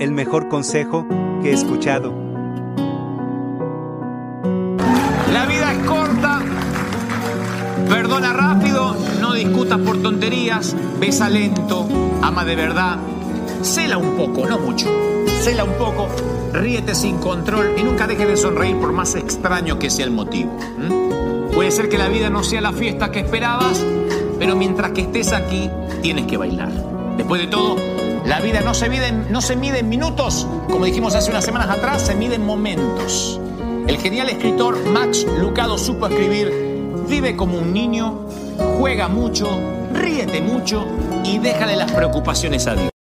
el mejor consejo que he escuchado. La vida es corta. Perdona rápido, no discutas por tonterías, besa lento, ama de verdad. Cela un poco, no mucho. Cela un poco, ríete sin control y nunca dejes de sonreír por más extraño que sea el motivo. Puede ser que la vida no sea la fiesta que esperabas, pero mientras que estés aquí, tienes que bailar. Después de todo, la vida no se mide no se mide en minutos, como dijimos hace unas semanas atrás, se mide en momentos. El genial escritor Max Lucado supo escribir, vive como un niño, juega mucho, ríete mucho y déjale las preocupaciones a Dios.